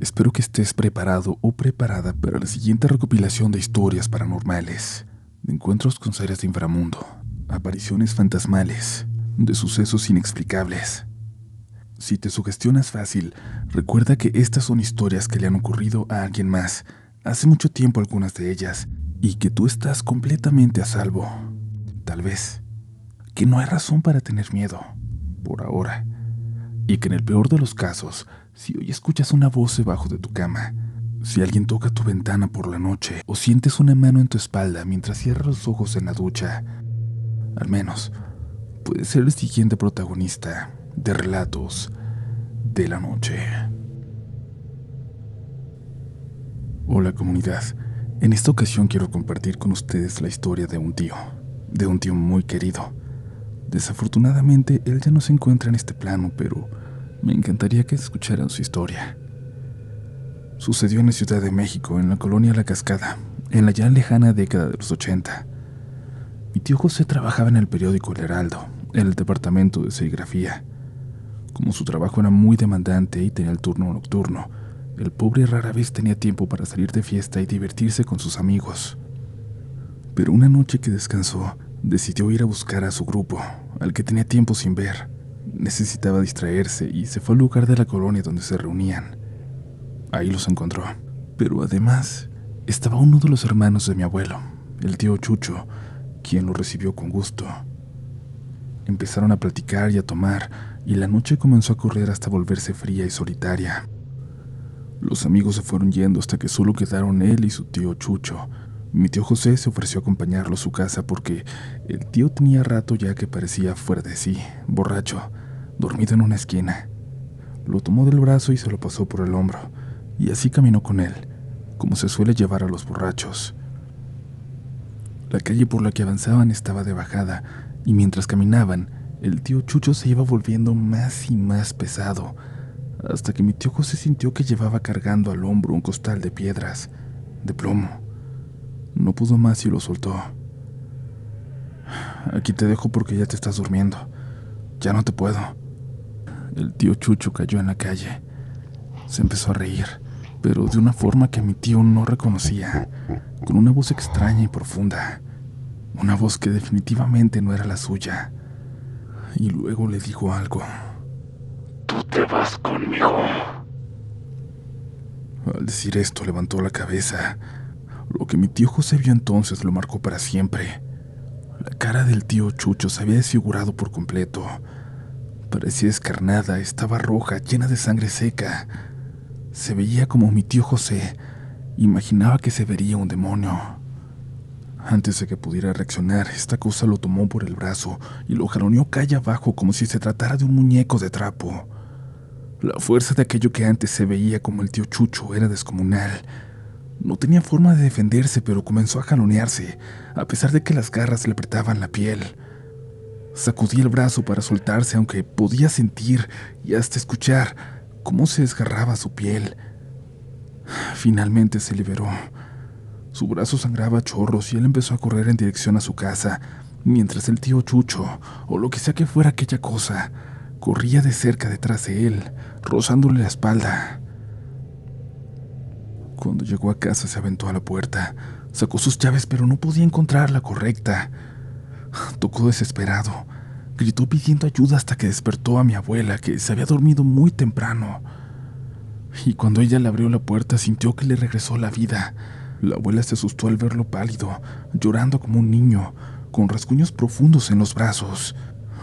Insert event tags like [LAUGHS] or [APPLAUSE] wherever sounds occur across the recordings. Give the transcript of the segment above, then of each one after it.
Espero que estés preparado o preparada para la siguiente recopilación de historias paranormales, de encuentros con seres de inframundo, apariciones fantasmales, de sucesos inexplicables. Si te sugestionas fácil, recuerda que estas son historias que le han ocurrido a alguien más, hace mucho tiempo algunas de ellas, y que tú estás completamente a salvo. Tal vez. Que no hay razón para tener miedo, por ahora. Y que en el peor de los casos, si hoy escuchas una voz debajo de tu cama, si alguien toca tu ventana por la noche o sientes una mano en tu espalda mientras cierras los ojos en la ducha, al menos puedes ser el siguiente protagonista de relatos de la noche. Hola comunidad, en esta ocasión quiero compartir con ustedes la historia de un tío, de un tío muy querido. Desafortunadamente él ya no se encuentra en este plano, pero me encantaría que escucharan su historia. Sucedió en la Ciudad de México, en la colonia La Cascada, en la ya lejana década de los 80. Mi tío José trabajaba en el periódico El Heraldo, en el departamento de serigrafía. Como su trabajo era muy demandante y tenía el turno nocturno, el pobre rara vez tenía tiempo para salir de fiesta y divertirse con sus amigos. Pero una noche que descansó, decidió ir a buscar a su grupo, al que tenía tiempo sin ver. Necesitaba distraerse y se fue al lugar de la colonia donde se reunían. Ahí los encontró. Pero además, estaba uno de los hermanos de mi abuelo, el tío Chucho, quien lo recibió con gusto. Empezaron a platicar y a tomar, y la noche comenzó a correr hasta volverse fría y solitaria. Los amigos se fueron yendo hasta que solo quedaron él y su tío Chucho. Mi tío José se ofreció a acompañarlo a su casa porque el tío tenía rato ya que parecía fuera de sí, borracho, dormido en una esquina. Lo tomó del brazo y se lo pasó por el hombro, y así caminó con él, como se suele llevar a los borrachos. La calle por la que avanzaban estaba de bajada, y mientras caminaban, el tío Chucho se iba volviendo más y más pesado, hasta que mi tío José sintió que llevaba cargando al hombro un costal de piedras, de plomo. No pudo más y lo soltó. Aquí te dejo porque ya te estás durmiendo. Ya no te puedo. El tío Chucho cayó en la calle. Se empezó a reír, pero de una forma que mi tío no reconocía, con una voz extraña y profunda. Una voz que definitivamente no era la suya. Y luego le dijo algo. Tú te vas conmigo. Al decir esto levantó la cabeza. Lo que mi tío José vio entonces lo marcó para siempre. La cara del tío Chucho se había desfigurado por completo. Parecía escarnada, estaba roja, llena de sangre seca. Se veía como mi tío José. Imaginaba que se vería un demonio. Antes de que pudiera reaccionar, esta cosa lo tomó por el brazo y lo jaloneó calle abajo como si se tratara de un muñeco de trapo. La fuerza de aquello que antes se veía como el tío Chucho era descomunal. No tenía forma de defenderse, pero comenzó a jalonearse, a pesar de que las garras le apretaban la piel. Sacudí el brazo para soltarse, aunque podía sentir y hasta escuchar cómo se desgarraba su piel. Finalmente se liberó. Su brazo sangraba a chorros y él empezó a correr en dirección a su casa, mientras el tío Chucho, o lo que sea que fuera aquella cosa, corría de cerca detrás de él, rozándole la espalda. Cuando llegó a casa se aventó a la puerta, sacó sus llaves pero no podía encontrar la correcta. Tocó desesperado, gritó pidiendo ayuda hasta que despertó a mi abuela, que se había dormido muy temprano. Y cuando ella le abrió la puerta sintió que le regresó la vida. La abuela se asustó al verlo pálido, llorando como un niño, con rasguños profundos en los brazos,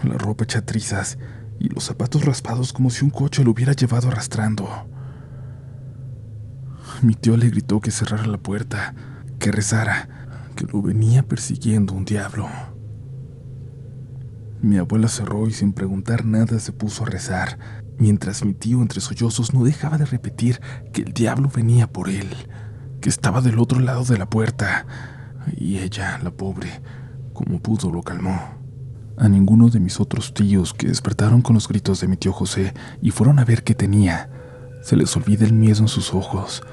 la ropa hecha trizas y los zapatos raspados como si un coche lo hubiera llevado arrastrando. Mi tío le gritó que cerrara la puerta, que rezara, que lo venía persiguiendo un diablo. Mi abuela cerró y sin preguntar nada se puso a rezar, mientras mi tío entre sollozos no dejaba de repetir que el diablo venía por él, que estaba del otro lado de la puerta, y ella, la pobre, como pudo lo calmó. A ninguno de mis otros tíos que despertaron con los gritos de mi tío José y fueron a ver qué tenía, se les olvida el miedo en sus ojos.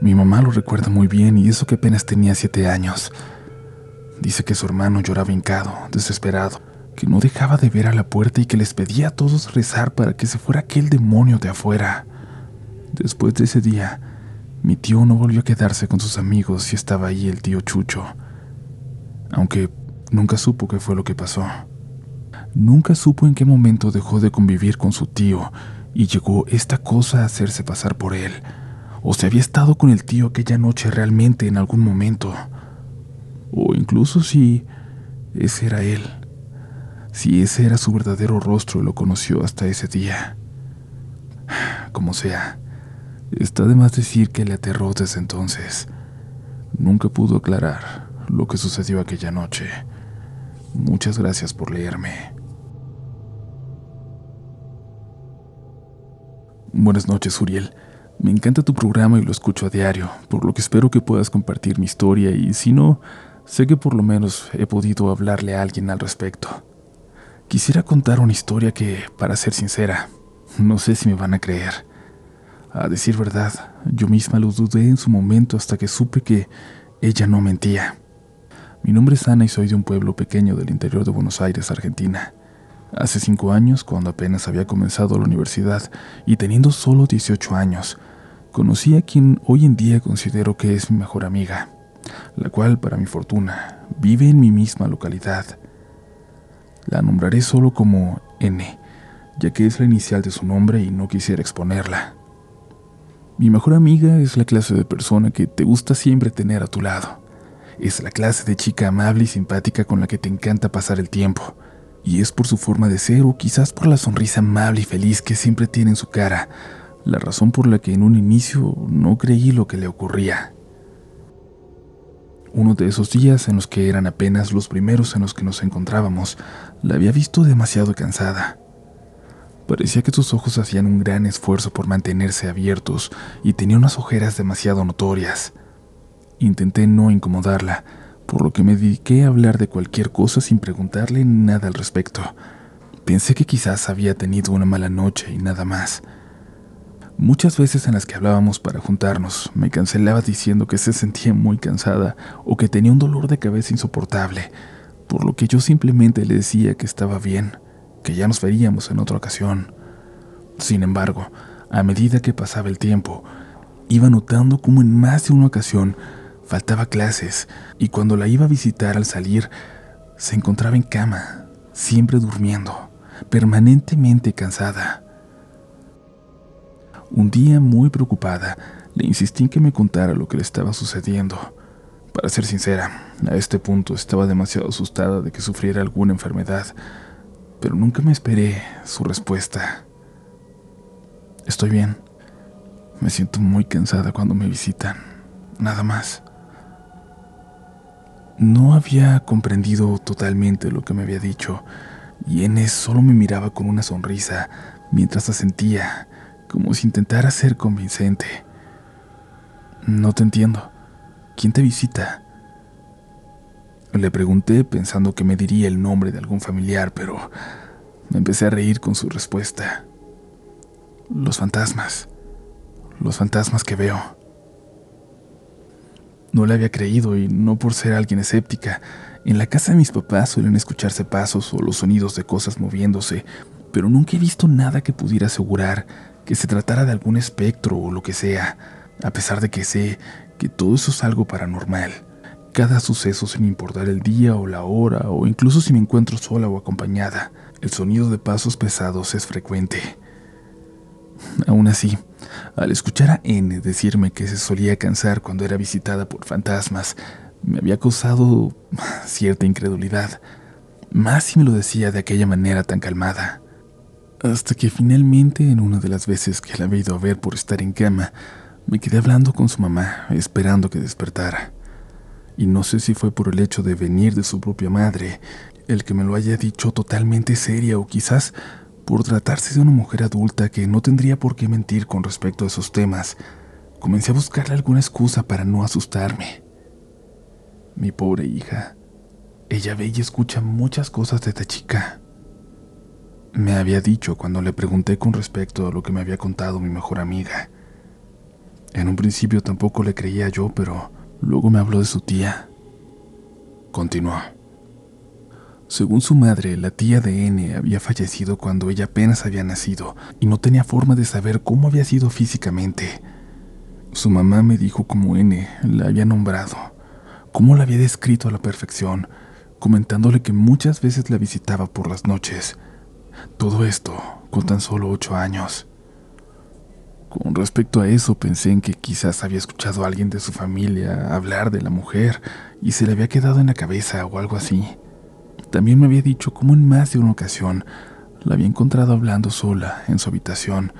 Mi mamá lo recuerda muy bien y eso que apenas tenía siete años. Dice que su hermano lloraba hincado, desesperado, que no dejaba de ver a la puerta y que les pedía a todos rezar para que se fuera aquel demonio de afuera. Después de ese día, mi tío no volvió a quedarse con sus amigos y estaba ahí el tío Chucho, aunque nunca supo qué fue lo que pasó. Nunca supo en qué momento dejó de convivir con su tío y llegó esta cosa a hacerse pasar por él, o si había estado con el tío aquella noche realmente en algún momento, o incluso si ese era él, si ese era su verdadero rostro y lo conoció hasta ese día. Como sea, está de más decir que le aterró desde entonces. Nunca pudo aclarar lo que sucedió aquella noche. Muchas gracias por leerme. Buenas noches, Uriel. Me encanta tu programa y lo escucho a diario, por lo que espero que puedas compartir mi historia y si no, sé que por lo menos he podido hablarle a alguien al respecto. Quisiera contar una historia que, para ser sincera, no sé si me van a creer. A decir verdad, yo misma lo dudé en su momento hasta que supe que ella no mentía. Mi nombre es Ana y soy de un pueblo pequeño del interior de Buenos Aires, Argentina. Hace cinco años, cuando apenas había comenzado la universidad y teniendo solo 18 años, conocí a quien hoy en día considero que es mi mejor amiga, la cual, para mi fortuna, vive en mi misma localidad. La nombraré solo como N, ya que es la inicial de su nombre y no quisiera exponerla. Mi mejor amiga es la clase de persona que te gusta siempre tener a tu lado. Es la clase de chica amable y simpática con la que te encanta pasar el tiempo. Y es por su forma de ser o quizás por la sonrisa amable y feliz que siempre tiene en su cara, la razón por la que en un inicio no creí lo que le ocurría. Uno de esos días en los que eran apenas los primeros en los que nos encontrábamos, la había visto demasiado cansada. Parecía que sus ojos hacían un gran esfuerzo por mantenerse abiertos y tenía unas ojeras demasiado notorias. Intenté no incomodarla, por lo que me dediqué a hablar de cualquier cosa sin preguntarle nada al respecto. Pensé que quizás había tenido una mala noche y nada más. Muchas veces en las que hablábamos para juntarnos, me cancelaba diciendo que se sentía muy cansada o que tenía un dolor de cabeza insoportable, por lo que yo simplemente le decía que estaba bien, que ya nos veríamos en otra ocasión. Sin embargo, a medida que pasaba el tiempo, iba notando como en más de una ocasión faltaba clases y cuando la iba a visitar al salir, se encontraba en cama, siempre durmiendo, permanentemente cansada. Un día, muy preocupada, le insistí en que me contara lo que le estaba sucediendo, para ser sincera, a este punto estaba demasiado asustada de que sufriera alguna enfermedad, pero nunca me esperé su respuesta. Estoy bien. Me siento muy cansada cuando me visitan. Nada más. No había comprendido totalmente lo que me había dicho, y Enes solo me miraba con una sonrisa mientras asentía, como si intentara ser convincente. No te entiendo. ¿Quién te visita? Le pregunté pensando que me diría el nombre de algún familiar, pero me empecé a reír con su respuesta. Los fantasmas. Los fantasmas que veo. No le había creído y no por ser alguien escéptica. En la casa de mis papás suelen escucharse pasos o los sonidos de cosas moviéndose, pero nunca he visto nada que pudiera asegurar que se tratara de algún espectro o lo que sea, a pesar de que sé que todo eso es algo paranormal. Cada suceso sin importar el día o la hora, o incluso si me encuentro sola o acompañada, el sonido de pasos pesados es frecuente. Aún así, al escuchar a N decirme que se solía cansar cuando era visitada por fantasmas, me había causado [LAUGHS] cierta incredulidad, más si me lo decía de aquella manera tan calmada. Hasta que finalmente, en una de las veces que la había ido a ver por estar en cama, me quedé hablando con su mamá, esperando que despertara. Y no sé si fue por el hecho de venir de su propia madre, el que me lo haya dicho totalmente seria o quizás por tratarse de una mujer adulta que no tendría por qué mentir con respecto a esos temas, comencé a buscarle alguna excusa para no asustarme. Mi pobre hija, ella ve y escucha muchas cosas de esta chica. Me había dicho cuando le pregunté con respecto a lo que me había contado mi mejor amiga. En un principio tampoco le creía yo, pero luego me habló de su tía. Continuó. Según su madre, la tía de N había fallecido cuando ella apenas había nacido y no tenía forma de saber cómo había sido físicamente. Su mamá me dijo cómo N la había nombrado, cómo la había descrito a la perfección, comentándole que muchas veces la visitaba por las noches. Todo esto con tan solo ocho años. Con respecto a eso, pensé en que quizás había escuchado a alguien de su familia hablar de la mujer y se le había quedado en la cabeza o algo así. También me había dicho cómo en más de una ocasión la había encontrado hablando sola en su habitación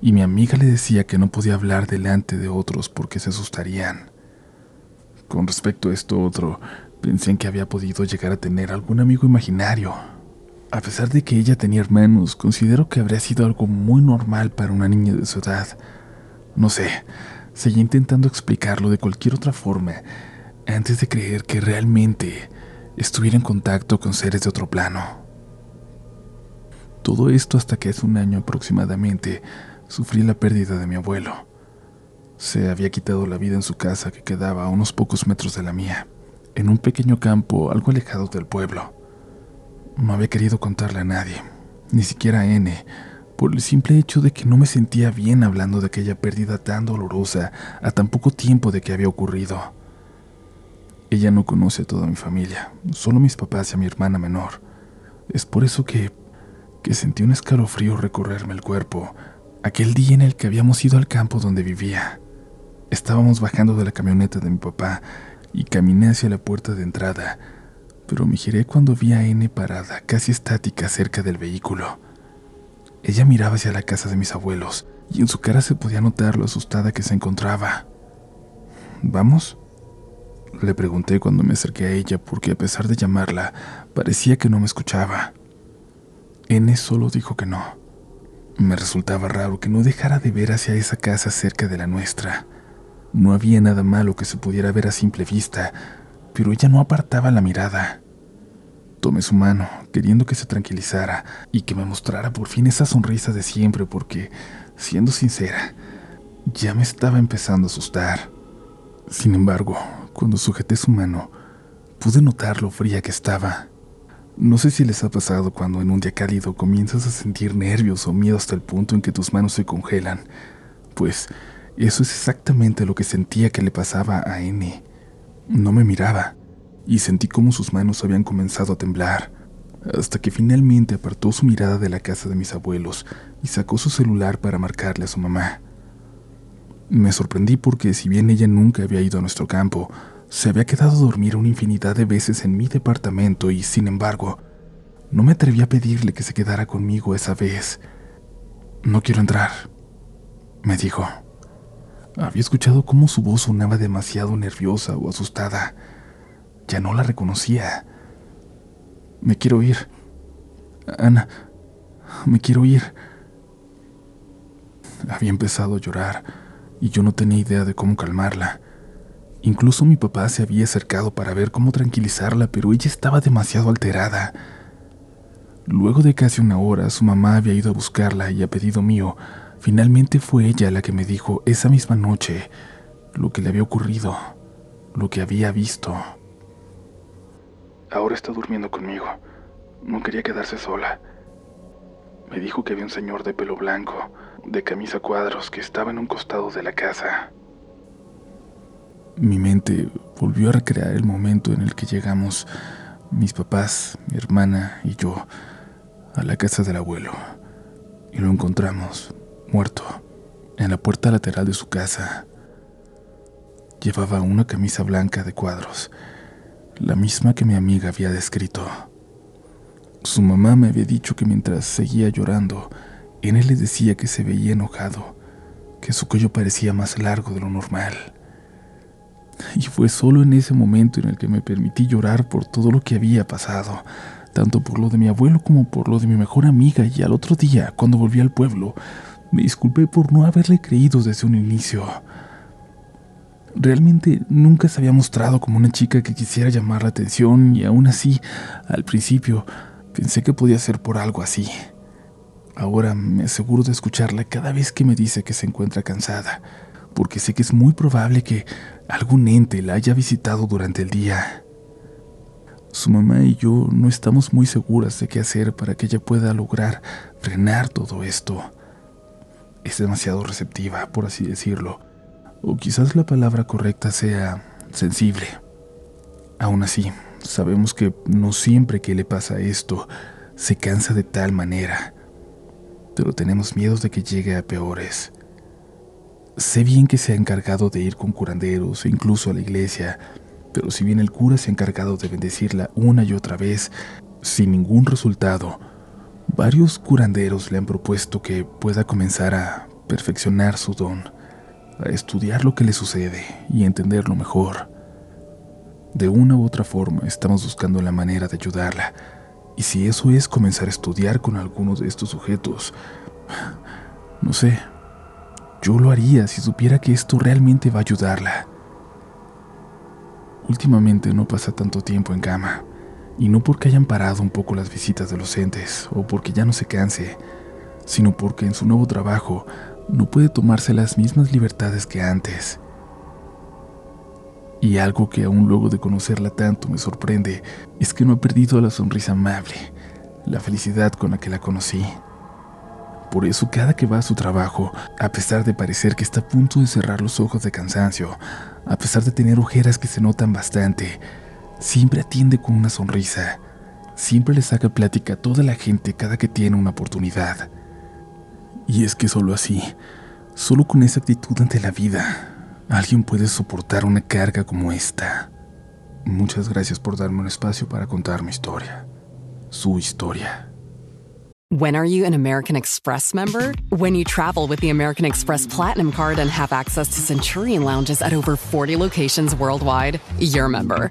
y mi amiga le decía que no podía hablar delante de otros porque se asustarían. Con respecto a esto otro, pensé en que había podido llegar a tener algún amigo imaginario. A pesar de que ella tenía hermanos, considero que habría sido algo muy normal para una niña de su edad. No sé, seguí intentando explicarlo de cualquier otra forma antes de creer que realmente estuviera en contacto con seres de otro plano. Todo esto hasta que hace un año aproximadamente sufrí la pérdida de mi abuelo. Se había quitado la vida en su casa que quedaba a unos pocos metros de la mía, en un pequeño campo algo alejado del pueblo. No había querido contarle a nadie, ni siquiera a N, por el simple hecho de que no me sentía bien hablando de aquella pérdida tan dolorosa a tan poco tiempo de que había ocurrido. Ella no conoce a toda mi familia, solo mis papás y a mi hermana menor. Es por eso que, que sentí un escalofrío recorrerme el cuerpo aquel día en el que habíamos ido al campo donde vivía. Estábamos bajando de la camioneta de mi papá y caminé hacia la puerta de entrada, pero me giré cuando vi a N parada, casi estática, cerca del vehículo. Ella miraba hacia la casa de mis abuelos y en su cara se podía notar lo asustada que se encontraba. ¿Vamos? Le pregunté cuando me acerqué a ella porque a pesar de llamarla, parecía que no me escuchaba. N solo dijo que no. Me resultaba raro que no dejara de ver hacia esa casa cerca de la nuestra. No había nada malo que se pudiera ver a simple vista, pero ella no apartaba la mirada. Tomé su mano, queriendo que se tranquilizara y que me mostrara por fin esa sonrisa de siempre, porque, siendo sincera, ya me estaba empezando a asustar. Sin embargo, cuando sujeté su mano, pude notar lo fría que estaba. No sé si les ha pasado cuando en un día cálido comienzas a sentir nervios o miedo hasta el punto en que tus manos se congelan. Pues eso es exactamente lo que sentía que le pasaba a N. No me miraba y sentí como sus manos habían comenzado a temblar, hasta que finalmente apartó su mirada de la casa de mis abuelos y sacó su celular para marcarle a su mamá. Me sorprendí porque si bien ella nunca había ido a nuestro campo, se había quedado a dormir una infinidad de veces en mi departamento y, sin embargo, no me atreví a pedirle que se quedara conmigo esa vez. No quiero entrar, me dijo. Había escuchado cómo su voz sonaba demasiado nerviosa o asustada. Ya no la reconocía. Me quiero ir. Ana, me quiero ir. Había empezado a llorar y yo no tenía idea de cómo calmarla. Incluso mi papá se había acercado para ver cómo tranquilizarla, pero ella estaba demasiado alterada. Luego de casi una hora, su mamá había ido a buscarla y a pedido mío, finalmente fue ella la que me dijo esa misma noche lo que le había ocurrido, lo que había visto. Ahora está durmiendo conmigo. No quería quedarse sola. Me dijo que había un señor de pelo blanco, de camisa cuadros, que estaba en un costado de la casa. Mi mente volvió a recrear el momento en el que llegamos, mis papás, mi hermana y yo, a la casa del abuelo, y lo encontramos, muerto, en la puerta lateral de su casa. Llevaba una camisa blanca de cuadros, la misma que mi amiga había descrito. Su mamá me había dicho que mientras seguía llorando, en él le decía que se veía enojado, que su cuello parecía más largo de lo normal. Y fue solo en ese momento en el que me permití llorar por todo lo que había pasado, tanto por lo de mi abuelo como por lo de mi mejor amiga, y al otro día, cuando volví al pueblo, me disculpé por no haberle creído desde un inicio. Realmente nunca se había mostrado como una chica que quisiera llamar la atención y aún así, al principio, pensé que podía ser por algo así. Ahora me aseguro de escucharla cada vez que me dice que se encuentra cansada, porque sé que es muy probable que algún ente la haya visitado durante el día. Su mamá y yo no estamos muy seguras de qué hacer para que ella pueda lograr frenar todo esto. Es demasiado receptiva, por así decirlo, o quizás la palabra correcta sea sensible. Aún así, sabemos que no siempre que le pasa esto se cansa de tal manera, pero tenemos miedo de que llegue a peores. Sé bien que se ha encargado de ir con curanderos e incluso a la iglesia, pero si bien el cura se ha encargado de bendecirla una y otra vez, sin ningún resultado, varios curanderos le han propuesto que pueda comenzar a perfeccionar su don a estudiar lo que le sucede y entenderlo mejor. De una u otra forma estamos buscando la manera de ayudarla, y si eso es comenzar a estudiar con algunos de estos sujetos, no sé, yo lo haría si supiera que esto realmente va a ayudarla. Últimamente no pasa tanto tiempo en cama, y no porque hayan parado un poco las visitas de los entes o porque ya no se canse, sino porque en su nuevo trabajo no puede tomarse las mismas libertades que antes. Y algo que aún luego de conocerla tanto me sorprende es que no ha perdido la sonrisa amable, la felicidad con la que la conocí. Por eso cada que va a su trabajo, a pesar de parecer que está a punto de cerrar los ojos de cansancio, a pesar de tener ojeras que se notan bastante, siempre atiende con una sonrisa, siempre le saca plática a toda la gente cada que tiene una oportunidad. Y es que solo así, solo con esa actitud ante la vida, alguien puede soportar una carga como esta. Muchas gracias por darme un espacio para contar mi historia, su historia. When are you an American Express member? When you travel with the American Express Platinum Card and have access to Centurion lounges at over 40 locations worldwide, you're a member.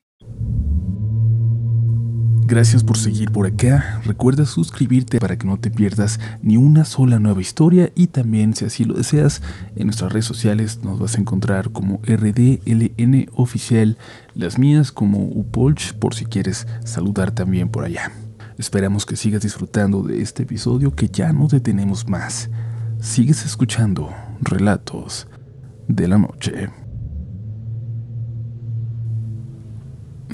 Gracias por seguir por acá. Recuerda suscribirte para que no te pierdas ni una sola nueva historia y también si así lo deseas en nuestras redes sociales nos vas a encontrar como RDLN oficial, las mías como Upolch por si quieres saludar también por allá. Esperamos que sigas disfrutando de este episodio que ya no detenemos más. Sigues escuchando relatos de la noche.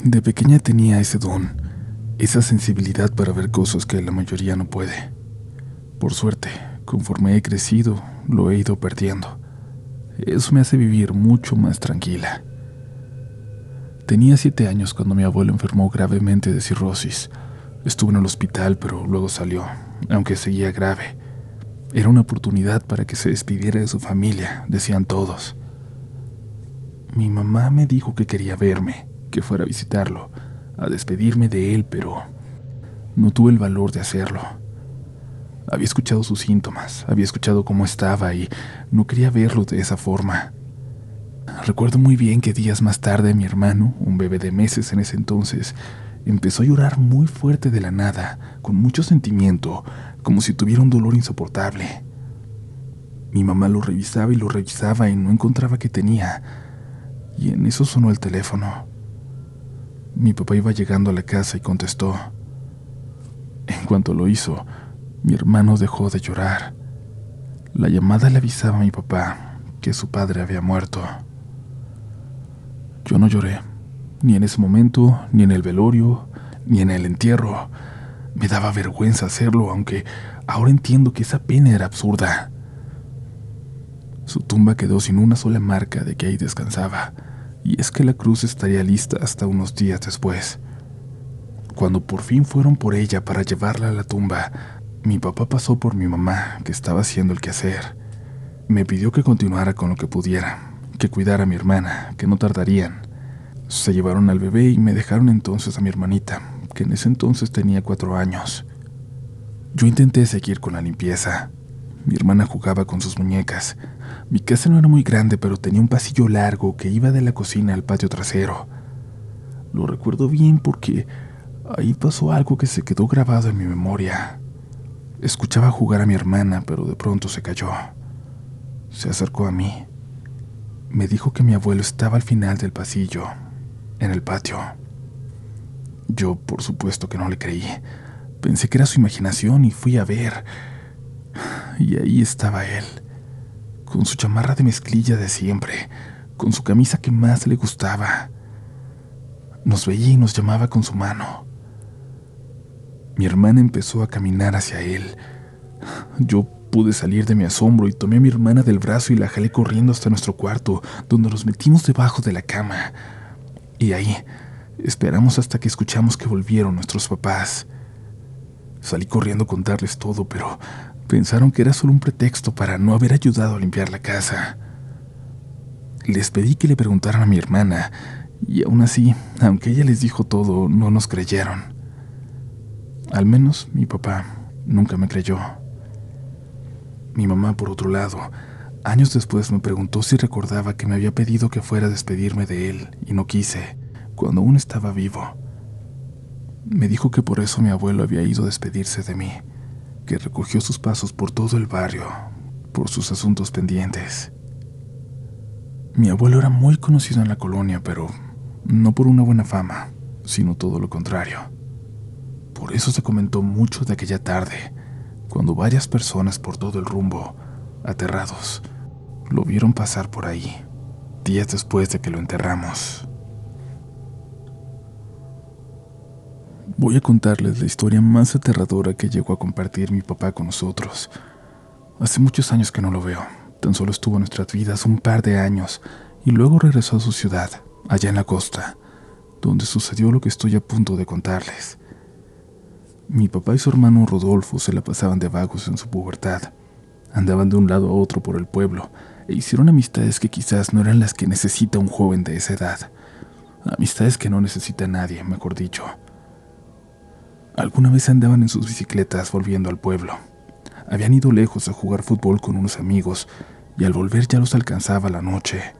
De pequeña tenía ese don esa sensibilidad para ver cosas que la mayoría no puede. Por suerte, conforme he crecido, lo he ido perdiendo. Eso me hace vivir mucho más tranquila. Tenía siete años cuando mi abuelo enfermó gravemente de cirrosis. Estuvo en el hospital, pero luego salió, aunque seguía grave. Era una oportunidad para que se despidiera de su familia, decían todos. Mi mamá me dijo que quería verme, que fuera a visitarlo a despedirme de él, pero no tuve el valor de hacerlo. Había escuchado sus síntomas, había escuchado cómo estaba y no quería verlo de esa forma. Recuerdo muy bien que días más tarde mi hermano, un bebé de meses en ese entonces, empezó a llorar muy fuerte de la nada, con mucho sentimiento, como si tuviera un dolor insoportable. Mi mamá lo revisaba y lo revisaba y no encontraba qué tenía, y en eso sonó el teléfono. Mi papá iba llegando a la casa y contestó. En cuanto lo hizo, mi hermano dejó de llorar. La llamada le avisaba a mi papá que su padre había muerto. Yo no lloré, ni en ese momento, ni en el velorio, ni en el entierro. Me daba vergüenza hacerlo, aunque ahora entiendo que esa pena era absurda. Su tumba quedó sin una sola marca de que ahí descansaba y es que la cruz estaría lista hasta unos días después. Cuando por fin fueron por ella para llevarla a la tumba, mi papá pasó por mi mamá, que estaba haciendo el quehacer. Me pidió que continuara con lo que pudiera, que cuidara a mi hermana, que no tardarían. Se llevaron al bebé y me dejaron entonces a mi hermanita, que en ese entonces tenía cuatro años. Yo intenté seguir con la limpieza. Mi hermana jugaba con sus muñecas. Mi casa no era muy grande, pero tenía un pasillo largo que iba de la cocina al patio trasero. Lo recuerdo bien porque ahí pasó algo que se quedó grabado en mi memoria. Escuchaba jugar a mi hermana, pero de pronto se cayó. Se acercó a mí. Me dijo que mi abuelo estaba al final del pasillo, en el patio. Yo, por supuesto que no le creí. Pensé que era su imaginación y fui a ver. Y ahí estaba él, con su chamarra de mezclilla de siempre, con su camisa que más le gustaba. Nos veía y nos llamaba con su mano. Mi hermana empezó a caminar hacia él. Yo pude salir de mi asombro y tomé a mi hermana del brazo y la jalé corriendo hasta nuestro cuarto, donde nos metimos debajo de la cama. Y ahí esperamos hasta que escuchamos que volvieron nuestros papás. Salí corriendo a contarles todo, pero pensaron que era solo un pretexto para no haber ayudado a limpiar la casa. Les pedí que le preguntaran a mi hermana, y aún así, aunque ella les dijo todo, no nos creyeron. Al menos mi papá nunca me creyó. Mi mamá, por otro lado, años después me preguntó si recordaba que me había pedido que fuera a despedirme de él, y no quise, cuando aún estaba vivo. Me dijo que por eso mi abuelo había ido a despedirse de mí, que recogió sus pasos por todo el barrio, por sus asuntos pendientes. Mi abuelo era muy conocido en la colonia, pero no por una buena fama, sino todo lo contrario. Por eso se comentó mucho de aquella tarde, cuando varias personas por todo el rumbo, aterrados, lo vieron pasar por ahí, días después de que lo enterramos. Voy a contarles la historia más aterradora que llegó a compartir mi papá con nosotros. Hace muchos años que no lo veo, tan solo estuvo en nuestras vidas un par de años y luego regresó a su ciudad, allá en la costa, donde sucedió lo que estoy a punto de contarles. Mi papá y su hermano Rodolfo se la pasaban de vagos en su pubertad. Andaban de un lado a otro por el pueblo e hicieron amistades que quizás no eran las que necesita un joven de esa edad. Amistades que no necesita nadie, mejor dicho. Alguna vez andaban en sus bicicletas volviendo al pueblo. Habían ido lejos a jugar fútbol con unos amigos y al volver ya los alcanzaba la noche.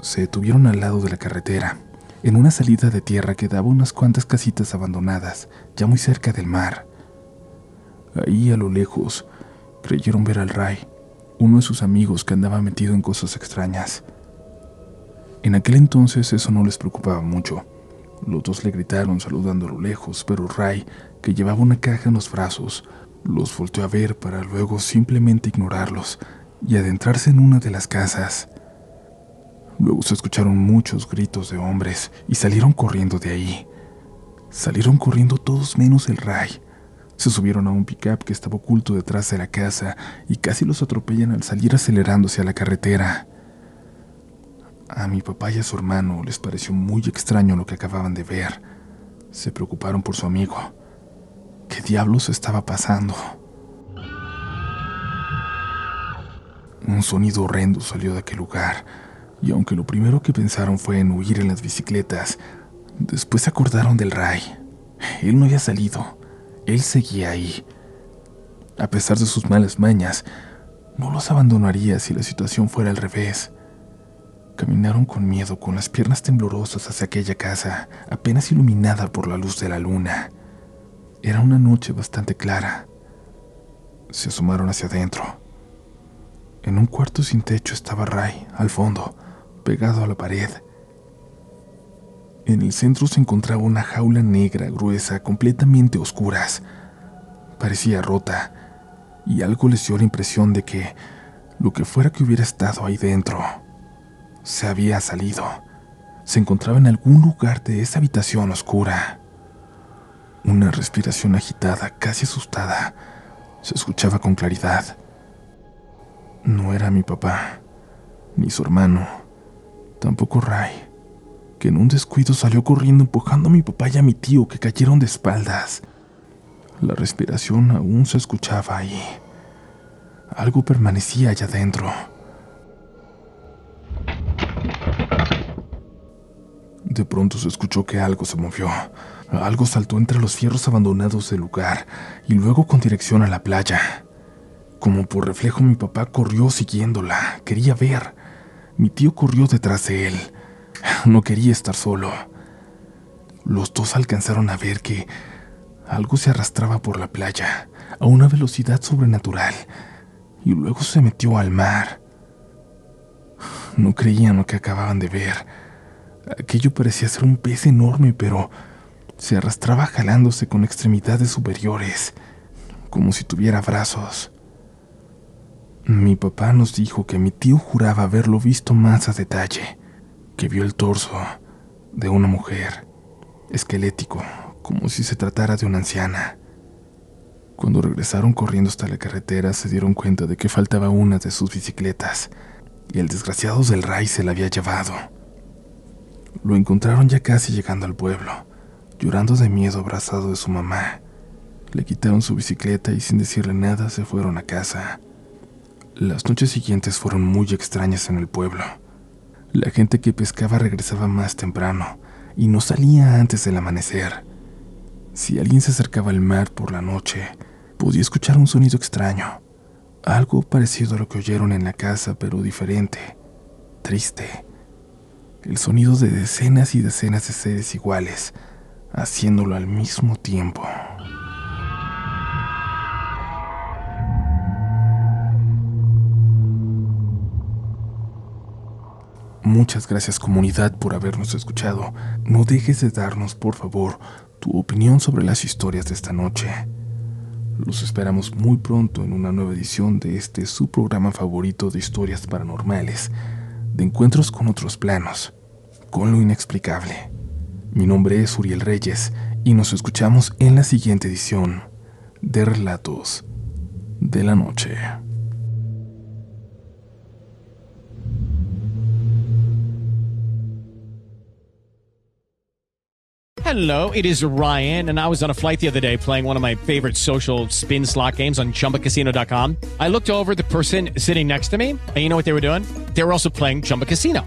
Se detuvieron al lado de la carretera, en una salida de tierra que daba unas cuantas casitas abandonadas, ya muy cerca del mar. Ahí a lo lejos creyeron ver al Ray, uno de sus amigos que andaba metido en cosas extrañas. En aquel entonces eso no les preocupaba mucho los dos le gritaron saludando a lo lejos, pero Ray, que llevaba una caja en los brazos, los volteó a ver para luego simplemente ignorarlos y adentrarse en una de las casas. Luego se escucharon muchos gritos de hombres y salieron corriendo de ahí. Salieron corriendo todos menos el Ray. Se subieron a un pickup que estaba oculto detrás de la casa y casi los atropellan al salir acelerándose a la carretera. A mi papá y a su hermano les pareció muy extraño lo que acababan de ver. Se preocuparon por su amigo. ¿Qué diablos estaba pasando? Un sonido horrendo salió de aquel lugar, y aunque lo primero que pensaron fue en huir en las bicicletas, después se acordaron del Ray. Él no había salido, él seguía ahí. A pesar de sus malas mañas, no los abandonaría si la situación fuera al revés. Caminaron con miedo, con las piernas temblorosas hacia aquella casa, apenas iluminada por la luz de la luna. Era una noche bastante clara. Se asomaron hacia adentro. En un cuarto sin techo estaba Ray, al fondo, pegado a la pared. En el centro se encontraba una jaula negra, gruesa, completamente oscuras. Parecía rota, y algo les dio la impresión de que lo que fuera que hubiera estado ahí dentro se había salido. Se encontraba en algún lugar de esa habitación oscura. Una respiración agitada, casi asustada, se escuchaba con claridad. No era mi papá, ni su hermano, tampoco Ray, que en un descuido salió corriendo empujando a mi papá y a mi tío que cayeron de espaldas. La respiración aún se escuchaba ahí. Algo permanecía allá adentro. De pronto se escuchó que algo se movió. Algo saltó entre los fierros abandonados del lugar y luego con dirección a la playa. Como por reflejo mi papá corrió siguiéndola. Quería ver. Mi tío corrió detrás de él. No quería estar solo. Los dos alcanzaron a ver que algo se arrastraba por la playa a una velocidad sobrenatural y luego se metió al mar. No creían lo que acababan de ver. Aquello parecía ser un pez enorme, pero se arrastraba jalándose con extremidades superiores, como si tuviera brazos. Mi papá nos dijo que mi tío juraba haberlo visto más a detalle, que vio el torso de una mujer, esquelético, como si se tratara de una anciana. Cuando regresaron corriendo hasta la carretera se dieron cuenta de que faltaba una de sus bicicletas y el desgraciado del Ray se la había llevado. Lo encontraron ya casi llegando al pueblo, llorando de miedo abrazado de su mamá. Le quitaron su bicicleta y sin decirle nada se fueron a casa. Las noches siguientes fueron muy extrañas en el pueblo. La gente que pescaba regresaba más temprano y no salía antes del amanecer. Si alguien se acercaba al mar por la noche, podía escuchar un sonido extraño, algo parecido a lo que oyeron en la casa, pero diferente, triste. El sonido de decenas y decenas de seres iguales, haciéndolo al mismo tiempo. Muchas gracias comunidad por habernos escuchado. No dejes de darnos, por favor, tu opinión sobre las historias de esta noche. Los esperamos muy pronto en una nueva edición de este su programa favorito de historias paranormales, de encuentros con otros planos, con lo inexplicable. Mi nombre es Uriel Reyes y nos escuchamos en la siguiente edición de Relatos de la Noche. Hello, it is Ryan, and I was on a flight the other day playing one of my favorite social spin slot games on chumbacasino.com. I looked over the person sitting next to me, and you know what they were doing? They were also playing Chumba Casino.